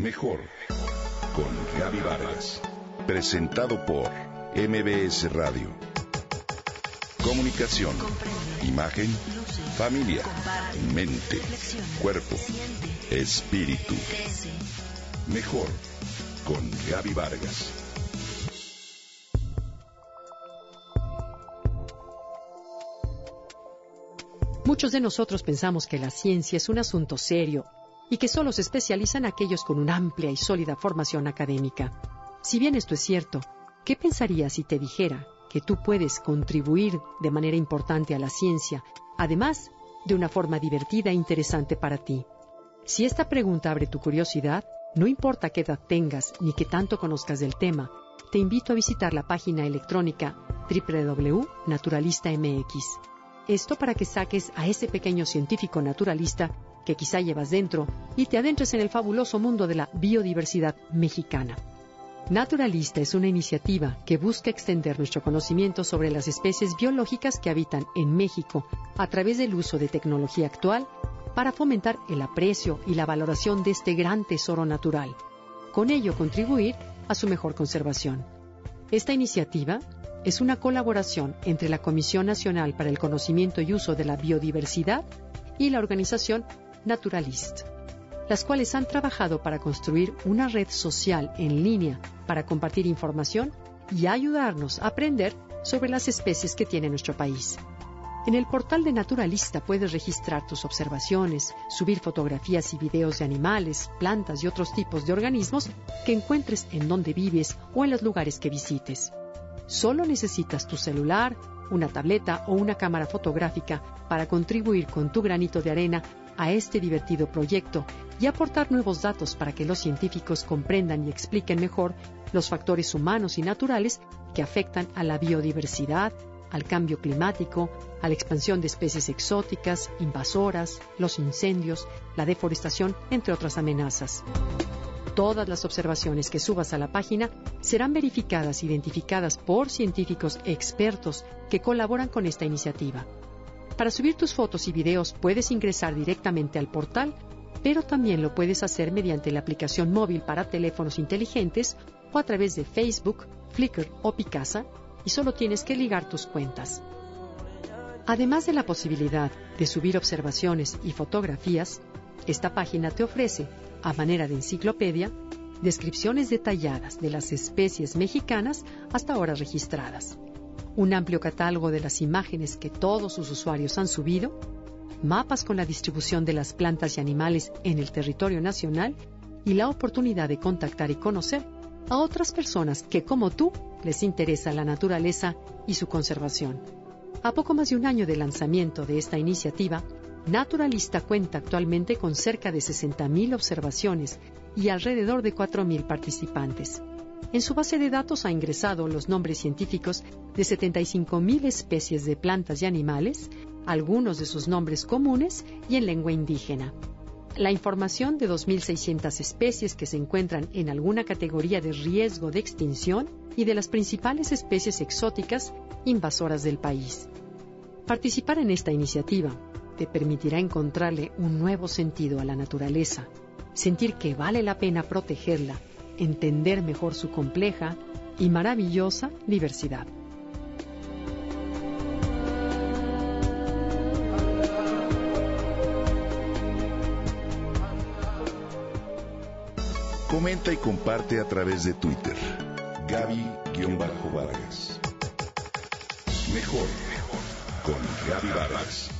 Mejor con Gaby Vargas. Presentado por MBS Radio. Comunicación, imagen, familia, mente, cuerpo, espíritu. Mejor con Gaby Vargas. Muchos de nosotros pensamos que la ciencia es un asunto serio y que solo se especializan aquellos con una amplia y sólida formación académica. Si bien esto es cierto, ¿qué pensarías si te dijera que tú puedes contribuir de manera importante a la ciencia, además de una forma divertida e interesante para ti? Si esta pregunta abre tu curiosidad, no importa qué edad tengas ni qué tanto conozcas del tema, te invito a visitar la página electrónica www.naturalistamx. Esto para que saques a ese pequeño científico naturalista que quizá llevas dentro y te adentres en el fabuloso mundo de la biodiversidad mexicana. Naturalista es una iniciativa que busca extender nuestro conocimiento sobre las especies biológicas que habitan en México a través del uso de tecnología actual para fomentar el aprecio y la valoración de este gran tesoro natural, con ello contribuir a su mejor conservación. Esta iniciativa es una colaboración entre la Comisión Nacional para el Conocimiento y Uso de la Biodiversidad y la organización Naturalist, las cuales han trabajado para construir una red social en línea para compartir información y ayudarnos a aprender sobre las especies que tiene nuestro país. En el portal de Naturalista puedes registrar tus observaciones, subir fotografías y videos de animales, plantas y otros tipos de organismos que encuentres en donde vives o en los lugares que visites. Solo necesitas tu celular, una tableta o una cámara fotográfica para contribuir con tu granito de arena a este divertido proyecto y aportar nuevos datos para que los científicos comprendan y expliquen mejor los factores humanos y naturales que afectan a la biodiversidad, al cambio climático, a la expansión de especies exóticas, invasoras, los incendios, la deforestación, entre otras amenazas. Todas las observaciones que subas a la página serán verificadas e identificadas por científicos expertos que colaboran con esta iniciativa. Para subir tus fotos y videos puedes ingresar directamente al portal, pero también lo puedes hacer mediante la aplicación móvil para teléfonos inteligentes o a través de Facebook, Flickr o Picasa y solo tienes que ligar tus cuentas. Además de la posibilidad de subir observaciones y fotografías, esta página te ofrece, a manera de enciclopedia, descripciones detalladas de las especies mexicanas hasta ahora registradas un amplio catálogo de las imágenes que todos sus usuarios han subido, mapas con la distribución de las plantas y animales en el territorio nacional y la oportunidad de contactar y conocer a otras personas que, como tú, les interesa la naturaleza y su conservación. A poco más de un año de lanzamiento de esta iniciativa, Naturalista cuenta actualmente con cerca de 60.000 observaciones y alrededor de 4.000 participantes. En su base de datos ha ingresado los nombres científicos de 75.000 especies de plantas y animales, algunos de sus nombres comunes y en lengua indígena. La información de 2.600 especies que se encuentran en alguna categoría de riesgo de extinción y de las principales especies exóticas invasoras del país. Participar en esta iniciativa te permitirá encontrarle un nuevo sentido a la naturaleza, sentir que vale la pena protegerla entender mejor su compleja y maravillosa diversidad. Comenta y comparte a través de Twitter. Gaby-Vargas. Mejor, mejor. Con Gaby Vargas.